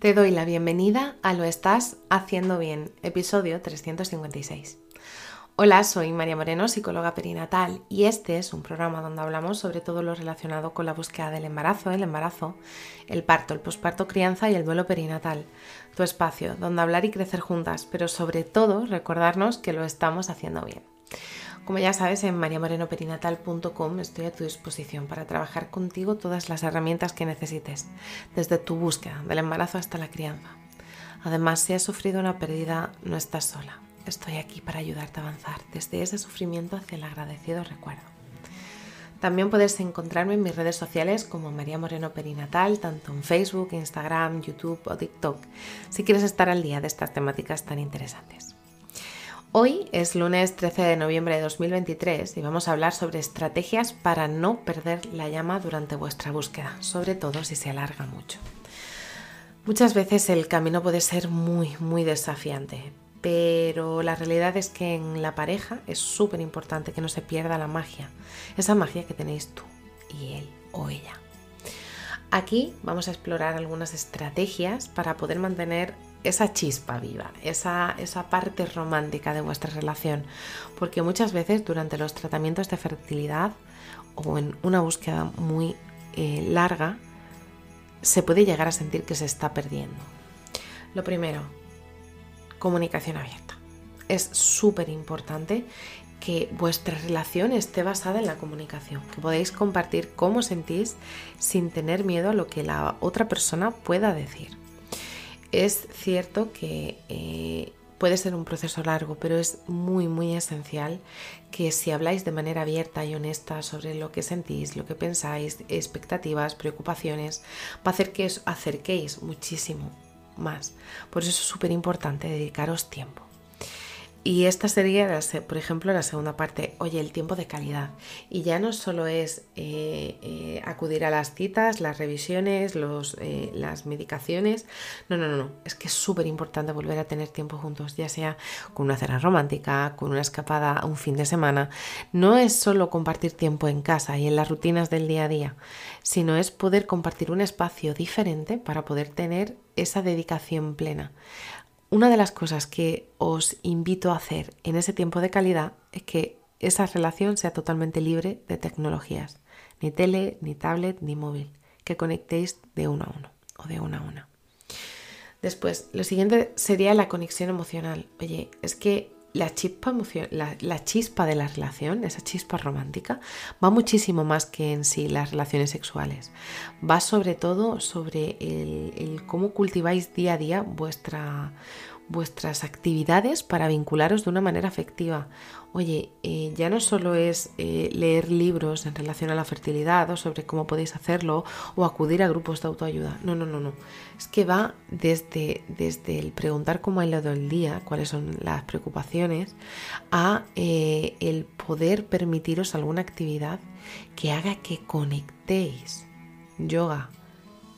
Te doy la bienvenida a Lo Estás Haciendo Bien, episodio 356. Hola, soy María Moreno, psicóloga perinatal, y este es un programa donde hablamos sobre todo lo relacionado con la búsqueda del embarazo, el embarazo, el parto, el posparto crianza y el duelo perinatal. Tu espacio donde hablar y crecer juntas, pero sobre todo recordarnos que lo estamos haciendo bien. Como ya sabes, en mariamorenoperinatal.com estoy a tu disposición para trabajar contigo todas las herramientas que necesites, desde tu búsqueda del embarazo hasta la crianza. Además, si has sufrido una pérdida, no estás sola. Estoy aquí para ayudarte a avanzar desde ese sufrimiento hacia el agradecido recuerdo. También puedes encontrarme en mis redes sociales como María Moreno Perinatal, tanto en Facebook, Instagram, YouTube o TikTok, si quieres estar al día de estas temáticas tan interesantes. Hoy es lunes 13 de noviembre de 2023 y vamos a hablar sobre estrategias para no perder la llama durante vuestra búsqueda, sobre todo si se alarga mucho. Muchas veces el camino puede ser muy, muy desafiante, pero la realidad es que en la pareja es súper importante que no se pierda la magia, esa magia que tenéis tú y él o ella. Aquí vamos a explorar algunas estrategias para poder mantener esa chispa viva, esa, esa, parte romántica de vuestra relación. Porque muchas veces durante los tratamientos de fertilidad o en una búsqueda muy eh, larga, se puede llegar a sentir que se está perdiendo. Lo primero, comunicación abierta. Es súper importante que vuestra relación esté basada en la comunicación, que podáis compartir cómo sentís sin tener miedo a lo que la otra persona pueda decir. Es cierto que eh, puede ser un proceso largo, pero es muy, muy esencial que si habláis de manera abierta y honesta sobre lo que sentís, lo que pensáis, expectativas, preocupaciones, va a hacer que os acerquéis muchísimo más. Por eso es súper importante dedicaros tiempo. Y esta sería, por ejemplo, la segunda parte, oye, el tiempo de calidad. Y ya no solo es eh, eh, acudir a las citas, las revisiones, los, eh, las medicaciones. No, no, no, no. Es que es súper importante volver a tener tiempo juntos, ya sea con una cena romántica, con una escapada un fin de semana. No es solo compartir tiempo en casa y en las rutinas del día a día, sino es poder compartir un espacio diferente para poder tener esa dedicación plena una de las cosas que os invito a hacer en ese tiempo de calidad es que esa relación sea totalmente libre de tecnologías, ni tele, ni tablet, ni móvil, que conectéis de uno a uno o de una a una. Después, lo siguiente sería la conexión emocional. Oye, es que la chispa, la, chispa de la relación, esa chispa romántica, va muchísimo más que en sí las relaciones sexuales. Va sobre todo sobre el, cómo cultiváis día a día vuestra, vuestras actividades para vincularos de una manera afectiva. Oye, eh, ya no solo es eh, leer libros en relación a la fertilidad o sobre cómo podéis hacerlo o acudir a grupos de autoayuda. No, no, no, no. Es que va desde, desde el preguntar cómo ha ido el día, cuáles son las preocupaciones, a eh, el poder permitiros alguna actividad que haga que conectéis. Yoga,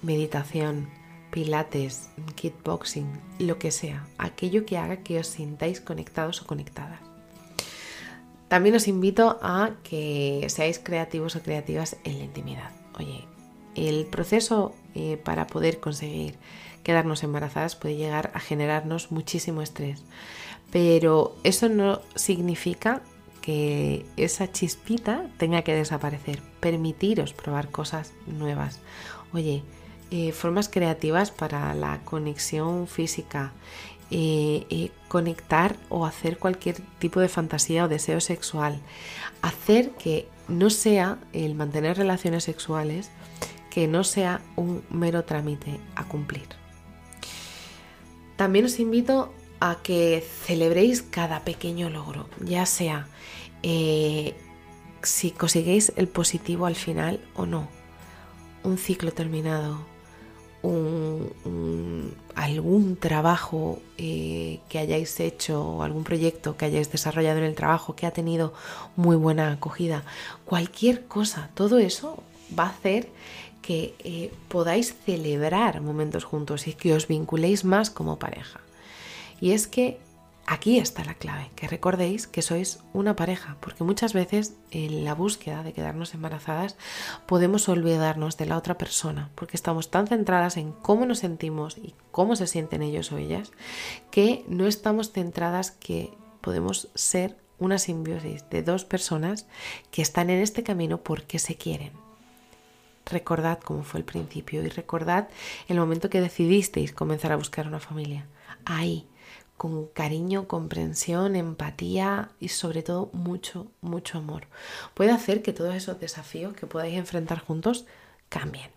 meditación, pilates, kickboxing, lo que sea, aquello que haga que os sintáis conectados o conectadas. También os invito a que seáis creativos o creativas en la intimidad. Oye, el proceso eh, para poder conseguir quedarnos embarazadas puede llegar a generarnos muchísimo estrés, pero eso no significa que esa chispita tenga que desaparecer. Permitiros probar cosas nuevas. Oye, eh, formas creativas para la conexión física, eh, eh, conectar o hacer cualquier tipo de fantasía o deseo sexual, hacer que no sea el mantener relaciones sexuales, que no sea un mero trámite a cumplir. También os invito a que celebréis cada pequeño logro, ya sea si conseguís el positivo al final o no, un ciclo terminado, algún trabajo eh, que hayáis hecho algún proyecto que hayáis desarrollado en el trabajo que ha tenido muy buena acogida, cualquier cosa, todo eso va a hacer que eh, podáis celebrar momentos juntos y que os vinculéis más como pareja. Y es que Aquí está la clave, que recordéis que sois una pareja, porque muchas veces en la búsqueda de quedarnos embarazadas podemos olvidarnos de la otra persona, porque estamos tan centradas en cómo nos sentimos y cómo se sienten ellos o ellas, que no estamos centradas que podemos ser una simbiosis de dos personas que están en este camino porque se quieren. Recordad cómo fue el principio y recordad el momento que decidisteis comenzar a buscar una familia. Ahí con cariño, comprensión, empatía y sobre todo mucho, mucho amor. Puede hacer que todos esos desafíos que podáis enfrentar juntos cambien.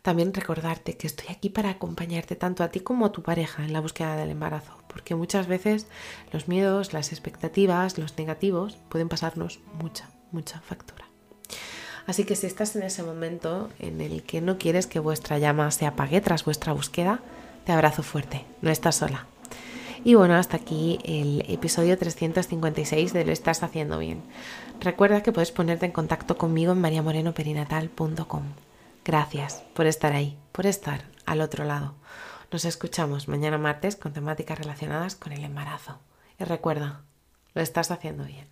También recordarte que estoy aquí para acompañarte tanto a ti como a tu pareja en la búsqueda del embarazo, porque muchas veces los miedos, las expectativas, los negativos pueden pasarnos mucha, mucha factura. Así que si estás en ese momento en el que no quieres que vuestra llama se apague tras vuestra búsqueda, te abrazo fuerte, no estás sola. Y bueno, hasta aquí el episodio 356 de Lo estás haciendo bien. Recuerda que puedes ponerte en contacto conmigo en mariamorenoperinatal.com. Gracias por estar ahí, por estar al otro lado. Nos escuchamos mañana martes con temáticas relacionadas con el embarazo. Y recuerda, lo estás haciendo bien.